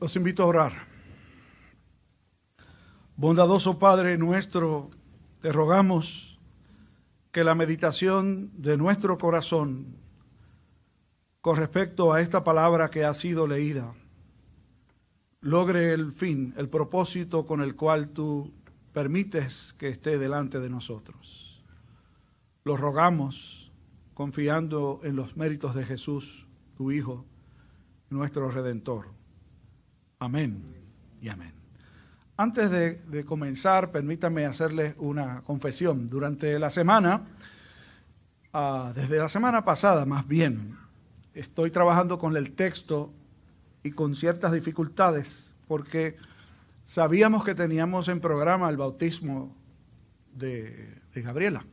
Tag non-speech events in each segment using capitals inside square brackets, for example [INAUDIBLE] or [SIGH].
Los invito a orar. Bondadoso Padre nuestro, te rogamos que la meditación de nuestro corazón con respecto a esta palabra que ha sido leída logre el fin, el propósito con el cual tú permites que esté delante de nosotros. Lo rogamos confiando en los méritos de Jesús, tu Hijo, nuestro Redentor. Amén y amén. Antes de, comenzar, permítame hacerles una confesión. Durante la semana, ah, desde la semana pasada más bien, estoy trabajando con el texto y con ciertas dificultades porque sabíamos que teníamos en programa el bautismo de Gabriela.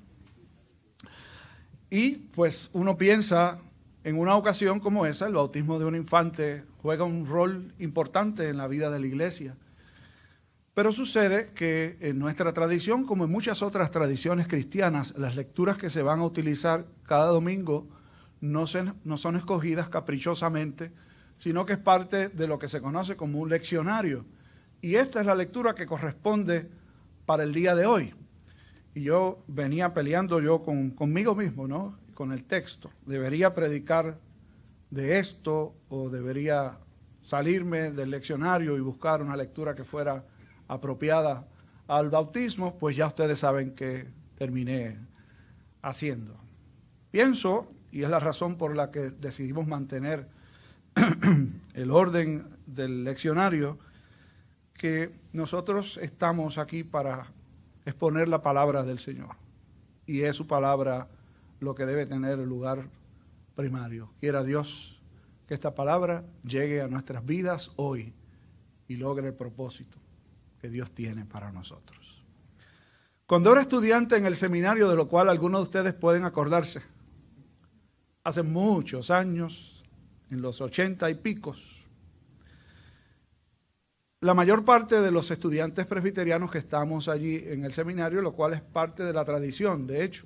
Y pues uno piensa en una ocasión como esa, el bautismo de un infante juega un rol importante en la vida de la iglesia. Pero sucede que en nuestra tradición, como en muchas otras tradiciones cristianas, las lecturas que se van a utilizar cada domingo no, son escogidas caprichosamente, sino que es parte de lo que se conoce como un leccionario. Y esta es la lectura que corresponde para el día de hoy. Y yo venía peleando yo con, conmigo mismo, ¿no? Con el texto. ¿Debería predicar de esto o debería salirme del leccionario y buscar una lectura que fuera apropiada al bautismo? Pues ya ustedes saben que terminé haciendo. Pienso, y es la razón por la que decidimos mantener [CLEARS THROAT] el orden del leccionario, que nosotros estamos aquí para exponer la palabra del Señor. Y es su palabra lo que debe tener el lugar primario. Quiera Dios que esta palabra llegue a nuestras vidas hoy y logre el propósito que Dios tiene para nosotros. Cuando era estudiante en el seminario, de lo cual algunos de ustedes pueden acordarse, hace muchos años, en los ochenta y picos, la mayor parte de los estudiantes presbiterianos que estamos allí en el seminario, lo cual es parte de la tradición, de hecho,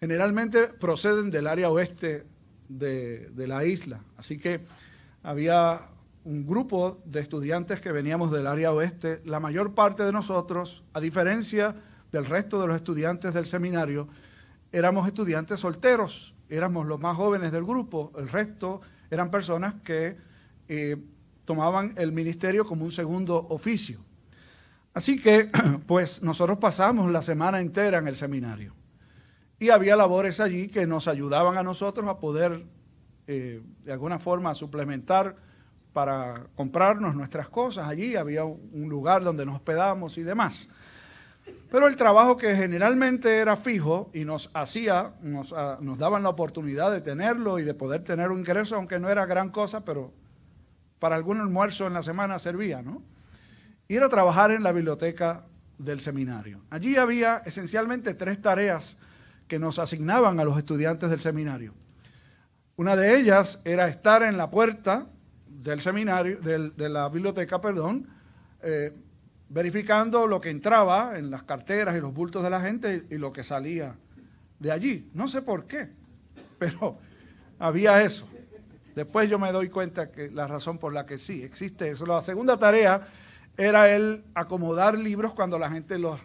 generalmente proceden del área oeste de, la isla. Así que había un grupo de estudiantes que veníamos del área oeste. La mayor parte de nosotros, a diferencia del resto de los estudiantes del seminario, éramos estudiantes solteros, éramos los más jóvenes del grupo, el resto eran personas que eh, tomaban el ministerio como un segundo oficio. Así que, [CLEARS THROAT] pues nosotros pasamos la semana entera en el seminario. Y había labores allí que nos ayudaban a nosotros a poder, eh, de alguna forma, suplementar para comprarnos nuestras cosas. Allí había un lugar donde nos hospedábamos y demás. Pero el trabajo que generalmente era fijo y nos hacía, nos, ah, nos, daban la oportunidad de tenerlo y de poder tener un ingreso, aunque no era gran cosa, pero para algún almuerzo en la semana servía, ¿no? Ir a trabajar en la biblioteca del seminario. Allí había esencialmente tres tareas que nos asignaban a los estudiantes del seminario. Una de ellas era estar en la puerta del seminario, de la biblioteca, perdón, eh, verificando lo que entraba en las carteras y los bultos de la gente y lo que salía de allí. No sé por qué, [LAUGHS] pero había eso. Después yo me doy cuenta que la razón por la que sí existe eso. La segunda tarea era el acomodar libros cuando la gente los,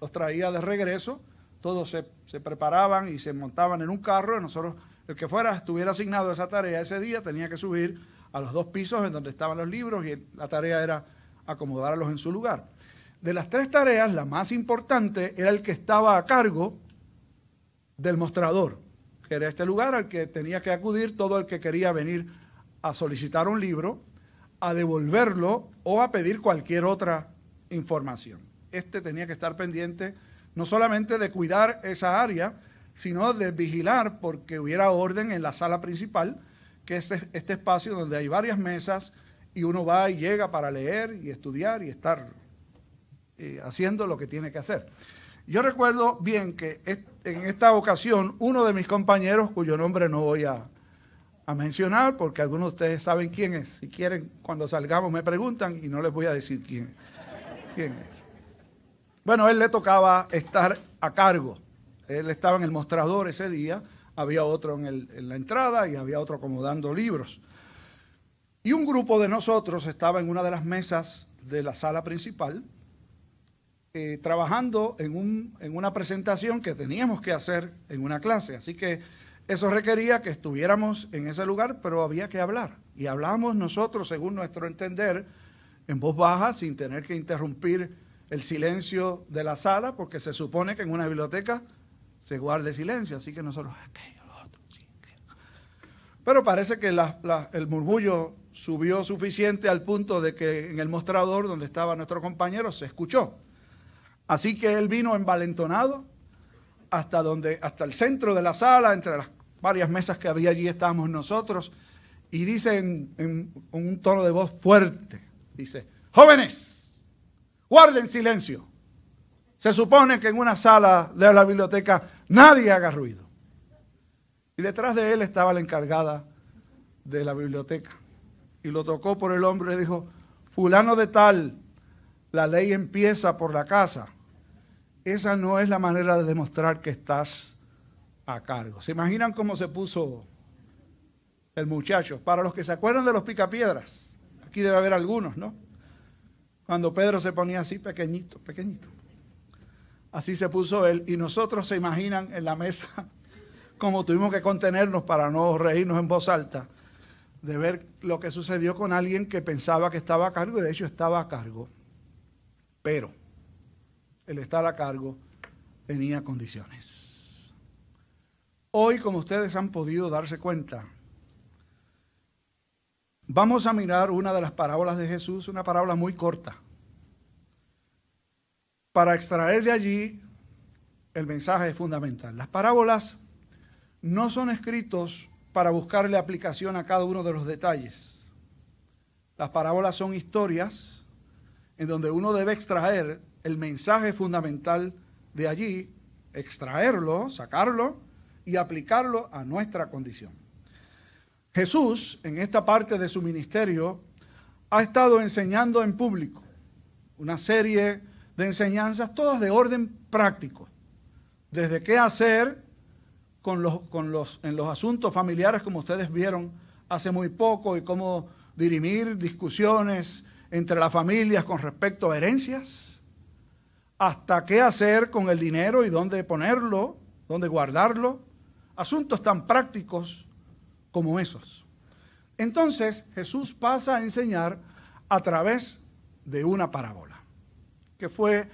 los traía de regreso. Todos se, preparaban y se montaban en un carro. Y nosotros, el que fuera, estuviera asignado a esa tarea ese día, tenía que subir a los dos pisos en donde estaban los libros y la tarea era acomodarlos en su lugar. De las tres tareas, la más importante era el que estaba a cargo del mostrador, que era este lugar al que tenía que acudir todo el que quería venir a solicitar un libro, a devolverlo o a pedir cualquier otra información. Este tenía que estar pendiente no solamente de cuidar esa área, sino de vigilar porque hubiera orden en la sala principal, que es este espacio donde hay varias mesas, y uno va y llega para leer y estudiar y estar eh, haciendo lo que tiene que hacer. Yo recuerdo bien que en esta ocasión uno de mis compañeros, cuyo nombre no voy a, mencionar porque algunos de ustedes saben quién es, si quieren cuando salgamos me preguntan y no les voy a decir quién, quién es. Bueno, él le tocaba estar a cargo. Él estaba en el mostrador ese día, había otro en, en la entrada y había otro acomodando libros. Y un grupo de nosotros estaba en una de las mesas de la sala principal, eh, trabajando en, un, en una presentación que teníamos que hacer en una clase. Así que eso requería que estuviéramos en ese lugar, pero había que hablar. Y hablamos nosotros, según nuestro entender, en voz baja, sin tener que interrumpir el silencio de la sala, porque se supone que en una biblioteca se guarde silencio. Así que nosotros, aquello, lo otro, sí. Pero parece que el murmullo subió suficiente al punto de que en el mostrador donde estaba nuestro compañero se escuchó. Así que él vino envalentonado hasta donde, hasta el centro de la sala, entre las varias mesas que había allí estábamos nosotros, y dice en, en un tono de voz fuerte, dice, jóvenes, guarden silencio. Se supone que en una sala de la biblioteca nadie haga ruido. Y detrás de él estaba la encargada de la biblioteca y lo tocó por el hombro y dijo, fulano de tal, la ley empieza por la casa. Esa no es la manera de demostrar que estás a cargo. ¿Se imaginan cómo se puso el muchacho? Para los que se acuerdan de los picapiedras, aquí debe haber algunos, ¿no? Cuando Pedro se ponía así pequeñito, pequeñito. Así se puso él. Y nosotros se imaginan en la mesa [LAUGHS] como tuvimos que contenernos para no reírnos en voz alta de ver lo que sucedió con alguien que pensaba que estaba a cargo y de hecho estaba a cargo. Pero el estar a cargo tenía condiciones. Hoy, como ustedes han podido darse cuenta, vamos a mirar una de las parábolas de Jesús, una parábola muy corta, para extraer de allí el mensaje fundamental. Las parábolas no son escritos para buscarle aplicación a cada uno de los detalles. Las parábolas son historias en donde uno debe extraer el mensaje fundamental de allí, extraerlo, sacarlo y aplicarlo a nuestra condición. Jesús, en esta parte de su ministerio, ha estado enseñando en público una serie de enseñanzas, todas de orden práctico, desde qué hacer con los, con los, en los asuntos familiares, como ustedes vieron hace muy poco, y cómo dirimir discusiones entre las familias con respecto a herencias, hasta qué hacer con el dinero y dónde ponerlo, dónde guardarlo, asuntos tan prácticos como esos. Entonces Jesús pasa a enseñar a través de una parábola, que fue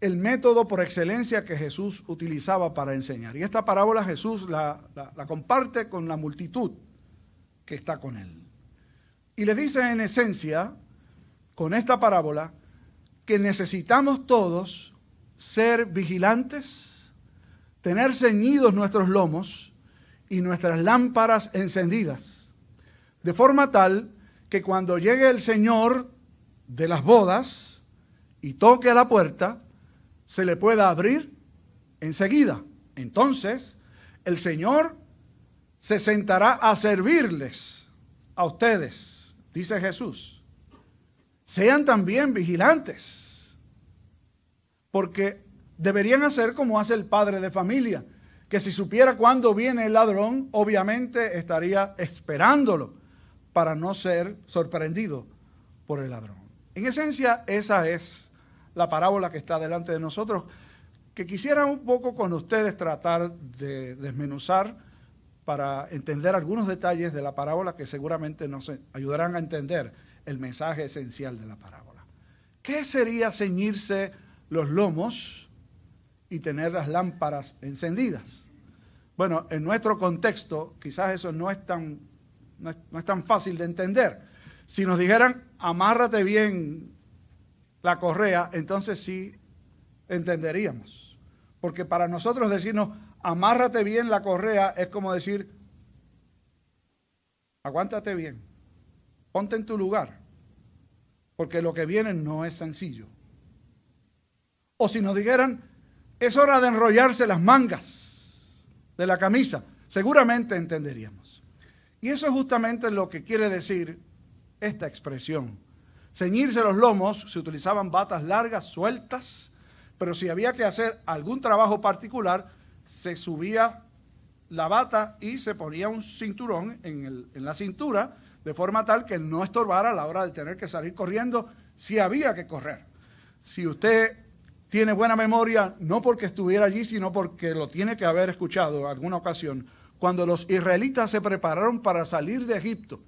el método por excelencia que Jesús utilizaba para enseñar. Y esta parábola Jesús la, comparte con la multitud que está con él. Y le dice en esencia, con esta parábola, que necesitamos todos ser vigilantes, tener ceñidos nuestros lomos y nuestras lámparas encendidas, de forma tal que cuando llegue el Señor de las bodas y toque a la puerta, se le pueda abrir enseguida. Entonces, el Señor se sentará a servirles a ustedes, dice Jesús. Sean también vigilantes, porque deberían hacer como hace el padre de familia, que si supiera cuándo viene el ladrón, obviamente estaría esperándolo para no ser sorprendido por el ladrón. En esencia, esa es la parábola que está delante de nosotros, que quisiera un poco con ustedes tratar de desmenuzar para entender algunos detalles de la parábola que seguramente nos ayudarán a entender el mensaje esencial de la parábola. ¿Qué sería ceñirse los lomos y tener las lámparas encendidas? Bueno, en nuestro contexto quizás eso no es tan, no es, no es tan fácil de entender. Si nos dijeran, amárrate bien la correa, entonces sí entenderíamos. Porque para nosotros decirnos, amárrate bien la correa, es como decir, aguántate bien, ponte en tu lugar, porque lo que viene no es sencillo. O si nos dijeran, es hora de enrollarse las mangas de la camisa, seguramente entenderíamos. Y eso es justamente lo que quiere decir esta expresión ceñirse los lomos, se utilizaban batas largas, sueltas, pero si había que hacer algún trabajo particular, se subía la bata y se ponía un cinturón en, en la cintura de forma tal que no estorbara a la hora de tener que salir corriendo si había que correr. Si usted tiene buena memoria, no porque estuviera allí, sino porque lo tiene que haber escuchado en alguna ocasión, cuando los israelitas se prepararon para salir de Egipto,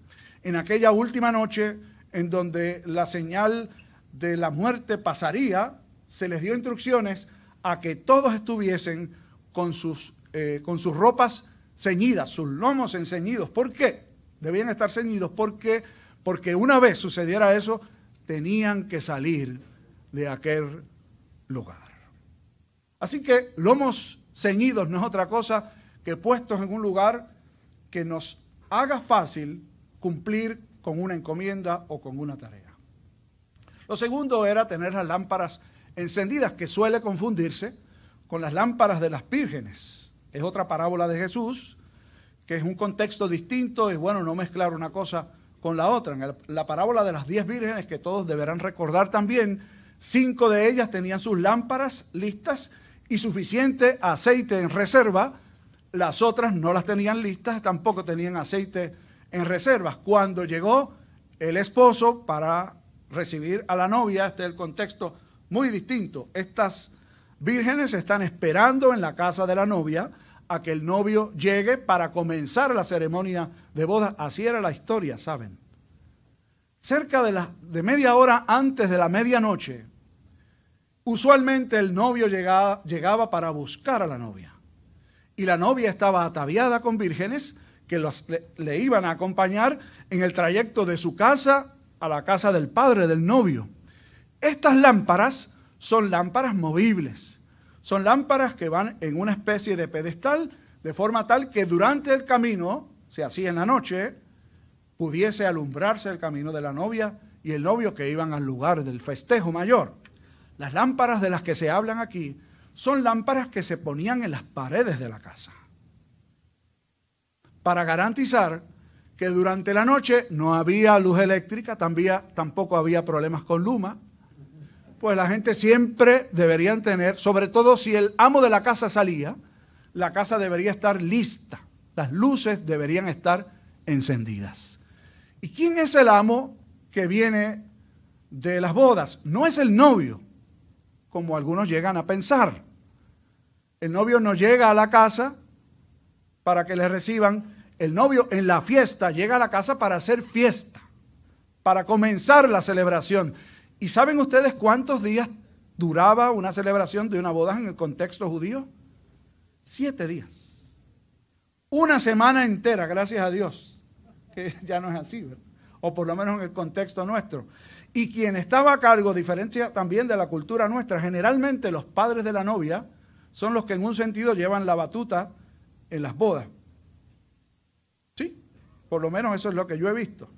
en aquella última noche en donde la señal de la muerte pasaría, se les dio instrucciones a que todos estuviesen con sus, eh, con sus ropas ceñidas, sus lomos enceñidos. ¿Por qué? Debían estar ceñidos. ¿Por qué? Porque una vez sucediera eso, tenían que salir de aquel lugar. Así que lomos ceñidos no es otra cosa que puestos en un lugar que nos haga fácil cumplir con una encomienda o con una tarea. Lo segundo era tener las lámparas encendidas, que suele confundirse con las lámparas de las vírgenes. Es otra parábola de Jesús, que es un contexto distinto, es bueno no mezclar una cosa con la otra. En la parábola de las diez vírgenes, que todos deberán recordar también, cinco de ellas tenían sus lámparas listas y suficiente aceite en reserva, las otras no las tenían listas, tampoco tenían aceite en reservas. Cuando llegó el esposo para recibir a la novia, este es el contexto muy distinto. Estas vírgenes están esperando en la casa de la novia a que el novio llegue para comenzar la ceremonia de boda. Así era la historia, ¿saben? Cerca de, la, de media hora antes de la medianoche, usualmente el novio llegaba, para buscar a la novia. Y la novia estaba ataviada con vírgenes que le, iban a acompañar en el trayecto de su casa a la casa del padre del novio. Estas lámparas son lámparas movibles, son lámparas que van en una especie de pedestal de forma tal que durante el camino, se hacía en la noche, pudiese alumbrarse el camino de la novia y el novio que iban al lugar del festejo mayor. Las lámparas de las que se hablan aquí son lámparas que se ponían en las paredes de la casa para garantizar que durante la noche no había luz eléctrica, tampoco había problemas con Luma, pues la gente siempre debería tener, sobre todo si el amo de la casa salía, la casa debería estar lista, las luces deberían estar encendidas. ¿Y quién es el amo que viene de las bodas? No es el novio, como algunos llegan a pensar. El novio no llega a la casa para que le reciban el novio en la fiesta llega a la casa para hacer fiesta, para comenzar la celebración. ¿Y saben ustedes cuántos días duraba una celebración de una boda en el contexto judío? Siete días. Una semana entera, gracias a Dios, que ya no es así, ¿verdad? O por lo menos en el contexto nuestro. Y quien estaba a cargo, diferencia también de la cultura nuestra, generalmente los padres de la novia son los que en un sentido llevan la batuta en las bodas. Por lo menos eso es lo que yo he visto.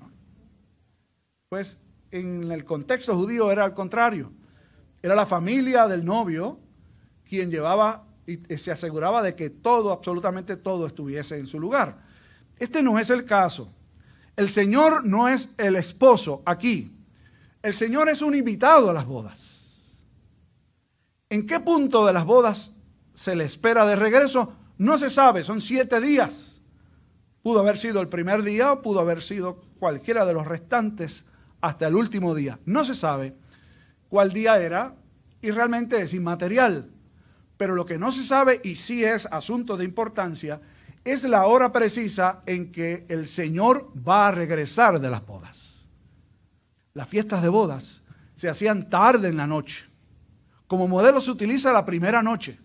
Pues en el contexto judío era al contrario. Era la familia del novio quien llevaba y se aseguraba de que todo, absolutamente todo, estuviese en su lugar. Este no es el caso. El Señor no es el esposo aquí. El Señor es un invitado a las bodas. ¿En qué punto de las bodas se le espera de regreso? No se sabe, son siete días. Pudo haber sido el primer día o pudo haber sido cualquiera de los restantes hasta el último día. No se sabe cuál día era y realmente es inmaterial. Pero lo que no se sabe y sí es asunto de importancia es la hora precisa en que el Señor va a regresar de las bodas. Las fiestas de bodas se hacían tarde en la noche. Como modelo se utiliza la primera noche,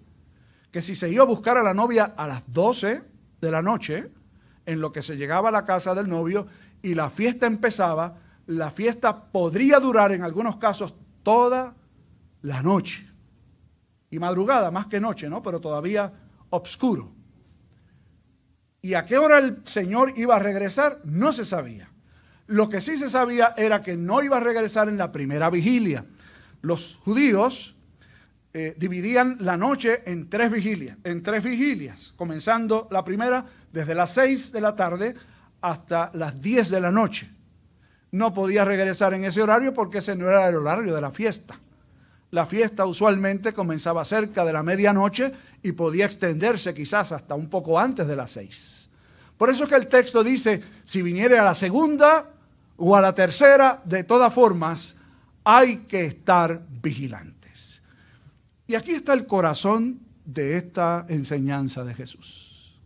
que si se iba a buscar a la novia a las 12 de la noche, en lo que se llegaba a la casa del novio y la fiesta empezaba, la fiesta podría durar en algunos casos toda la noche. Y madrugada, más que noche, ¿no? Pero todavía oscuro. ¿Y a qué hora el Señor iba a regresar? No se sabía. Lo que sí se sabía era que no iba a regresar en la primera vigilia. Los judíos eh, dividían la noche en tres vigilias, en tres vigilias, comenzando la primera desde las 6 de la tarde hasta las 10 de la noche. No podía regresar en ese horario porque ese no era el horario de la fiesta. La fiesta usualmente comenzaba cerca de la medianoche y podía extenderse quizás hasta un poco antes de las seis. Por eso es que el texto dice, si viniere a la segunda o a la tercera, de todas formas, hay que estar vigilantes. Y aquí está el corazón de esta enseñanza de Jesús.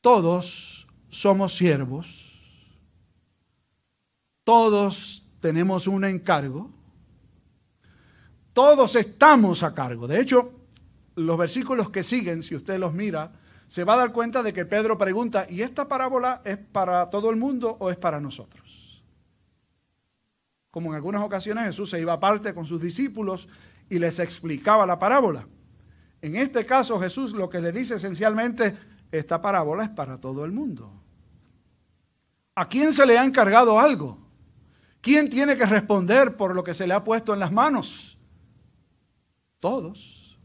Todos somos siervos, todos tenemos un encargo, todos estamos a cargo. De hecho, los versículos que siguen, si usted los mira, se va a dar cuenta de que Pedro pregunta, ¿y esta parábola es para todo el mundo o es para nosotros? Como en algunas ocasiones Jesús se iba aparte con sus discípulos y les explicaba la parábola. En este caso Jesús lo que le dice esencialmente, esta parábola es para todo el mundo. ¿A quién se le ha encargado algo? ¿Quién tiene que responder por lo que se le ha puesto en las manos? Todos.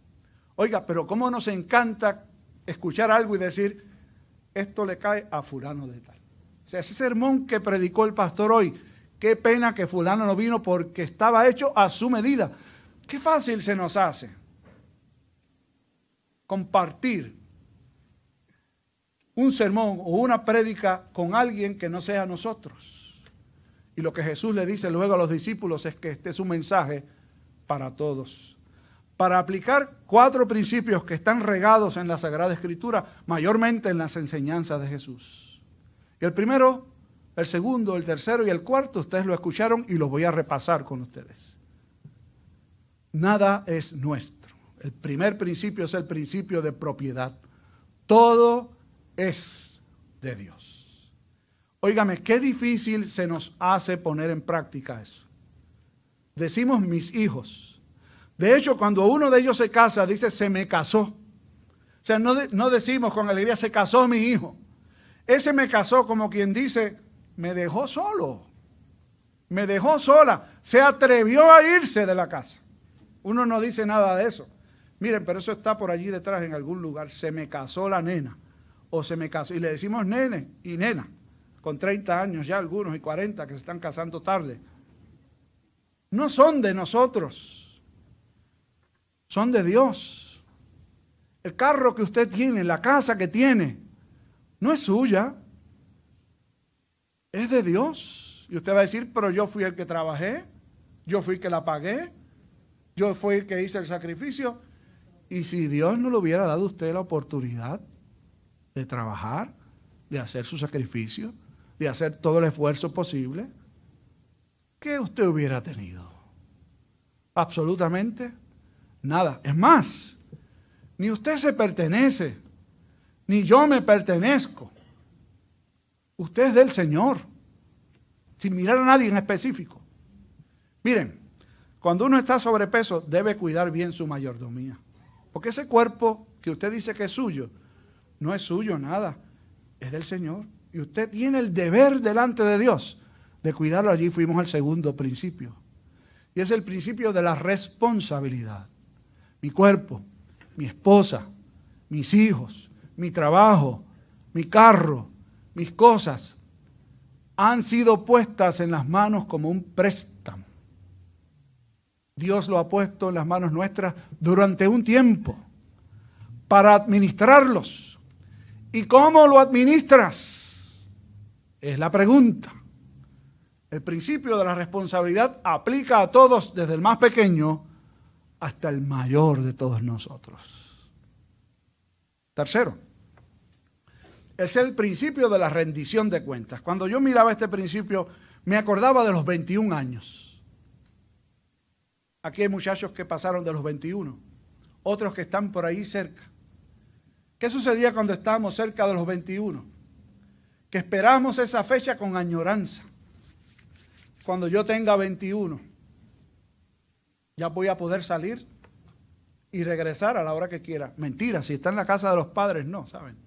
Oiga, pero ¿cómo nos encanta escuchar algo y decir, esto le cae a fulano de tal? O sea, ese sermón que predicó el pastor hoy, qué pena que fulano no vino porque estaba hecho a su medida. Qué fácil se nos hace compartir un sermón o una prédica con alguien que no sea nosotros. Y lo que Jesús le dice luego a los discípulos es que este es un mensaje para todos. Para aplicar cuatro principios que están regados en la Sagrada Escritura, mayormente en las enseñanzas de Jesús. El primero, el segundo, el tercero y el cuarto, ustedes lo escucharon y los voy a repasar con ustedes. Nada es nuestro. El primer principio es el principio de propiedad. Todo es de Dios. Óigame, qué difícil se nos hace poner en práctica eso. Decimos mis hijos. De hecho, cuando uno de ellos se casa, dice se me casó. O sea, no, decimos con alegría se casó mi hijo. Ese me casó como quien dice me dejó solo. Me dejó sola. Se atrevió a irse de la casa. Uno no dice nada de eso. Miren, pero eso está por allí detrás en algún lugar. Se me casó la nena o se me casó. Y le decimos nene y nena, con 30 años ya algunos y 40 que se están casando tarde. No son de nosotros, son de Dios. El carro que usted tiene, la casa que tiene, no es suya, es de Dios. Y usted va a decir, pero yo fui el que trabajé, yo fui el que la pagué, yo fui el que hice el sacrificio. Y si Dios no le hubiera dado a usted la oportunidad, de trabajar, de hacer su sacrificio, de hacer todo el esfuerzo posible, ¿qué usted hubiera tenido? Absolutamente nada. Es más, ni usted se pertenece, ni yo me pertenezco. Usted es del Señor, sin mirar a nadie en específico. Miren, cuando uno está sobrepeso, debe cuidar bien su mayordomía. Porque ese cuerpo que usted dice que es suyo, no es suyo nada, es del Señor. Y usted tiene el deber delante de Dios de cuidarlo. Allí fuimos al segundo principio. Y es el principio de la responsabilidad. Mi cuerpo, mi esposa, mis hijos, mi trabajo, mi carro, mis cosas, han sido puestas en las manos como un préstamo. Dios lo ha puesto en las manos nuestras durante un tiempo para administrarlos ¿Y cómo lo administras? Es la pregunta. El principio de la responsabilidad aplica a todos, desde el más pequeño hasta el mayor de todos nosotros. Tercero, es el principio de la rendición de cuentas. Cuando yo miraba este principio, me acordaba de los 21 años. Aquí hay muchachos que pasaron de los 21, otros que están por ahí cerca. ¿Qué sucedía cuando estábamos cerca de los 21? Que esperamos esa fecha con añoranza. Cuando yo tenga 21, ya voy a poder salir y regresar a la hora que quiera. Mentira, si está en la casa de los padres, no, ¿saben?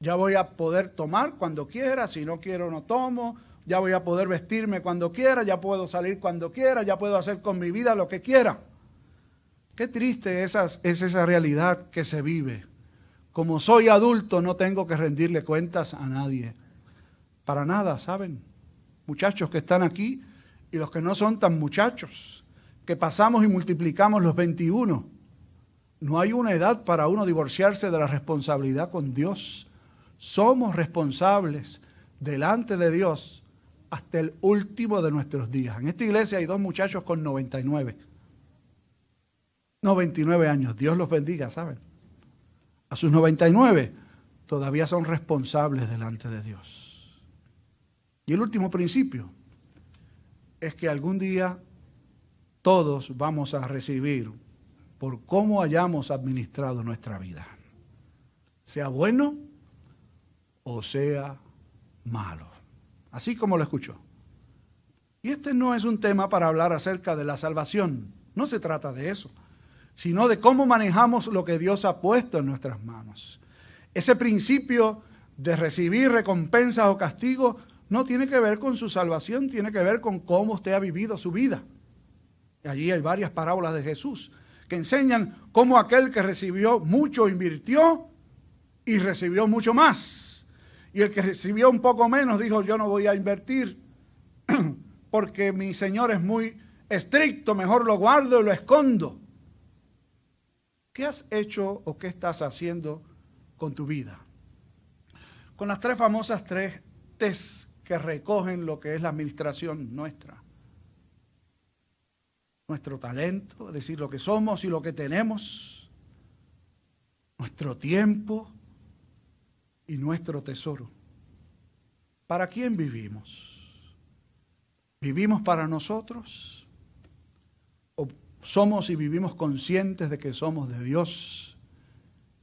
Ya voy a poder tomar cuando quiera, si no quiero no tomo, ya voy a poder vestirme cuando quiera, ya puedo salir cuando quiera, ya puedo hacer con mi vida lo que quiera. Qué triste es esa realidad que se vive. Como soy adulto no tengo que rendirle cuentas a nadie. Para nada, ¿saben? Muchachos que están aquí y los que no son tan muchachos, que pasamos y multiplicamos los 21. No hay una edad para uno divorciarse de la responsabilidad con Dios. Somos responsables delante de Dios hasta el último de nuestros días. En esta iglesia hay dos muchachos con 99. 99 años. Dios los bendiga, ¿saben? A sus 99 todavía son responsables delante de Dios. Y el último principio es que algún día todos vamos a recibir por cómo hayamos administrado nuestra vida, sea bueno o sea malo, así como lo escuchó. Y este no es un tema para hablar acerca de la salvación, no se trata de eso, sino de cómo manejamos lo que Dios ha puesto en nuestras manos. Ese principio de recibir recompensas o castigos no tiene que ver con su salvación, tiene que ver con cómo usted ha vivido su vida. Allí hay varias parábolas de Jesús que enseñan cómo aquel que recibió mucho invirtió y recibió mucho más. Y el que recibió un poco menos dijo, yo no voy a invertir [CLEARS THROAT] porque mi Señor es muy estricto, mejor lo guardo y lo escondo. ¿Qué has hecho o qué estás haciendo con tu vida? Con las tres famosas tres T's que recogen lo que es la administración nuestra. Nuestro talento, es decir, lo que somos y lo que tenemos, nuestro tiempo y nuestro tesoro. ¿Para quién vivimos? ¿Vivimos para nosotros? ¿O somos y vivimos conscientes de que somos de Dios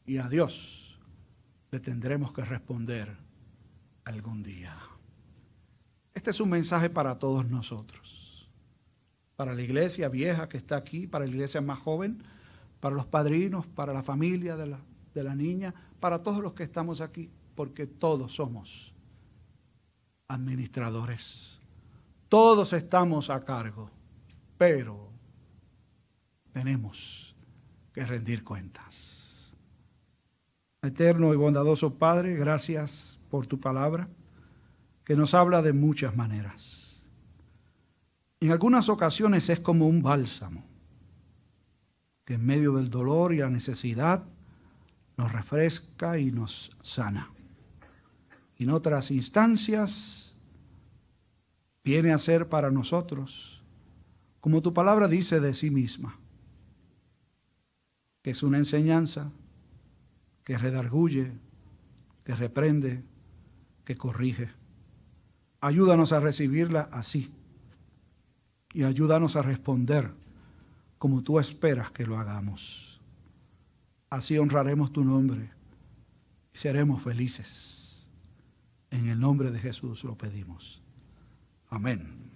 y a Dios le tendremos que responder algún día? Este es un mensaje para todos nosotros, para la iglesia vieja que está aquí, para la iglesia más joven, para los padrinos, para la familia de la, de la niña, para todos los que estamos aquí, porque todos somos administradores. Todos estamos a cargo, pero tenemos que rendir cuentas. Eterno y bondadoso Padre, gracias por tu palabra que nos habla de muchas maneras. En algunas ocasiones es como un bálsamo, que en medio del dolor y la necesidad nos refresca y nos sana. En otras instancias viene a ser para nosotros, como tu palabra dice de sí misma, que es una enseñanza que redarguye, que reprende, que corrige. Ayúdanos a recibirla así y ayúdanos a responder como tú esperas que lo hagamos. Así honraremos tu nombre y seremos felices. En el nombre de Jesús lo pedimos. Amén.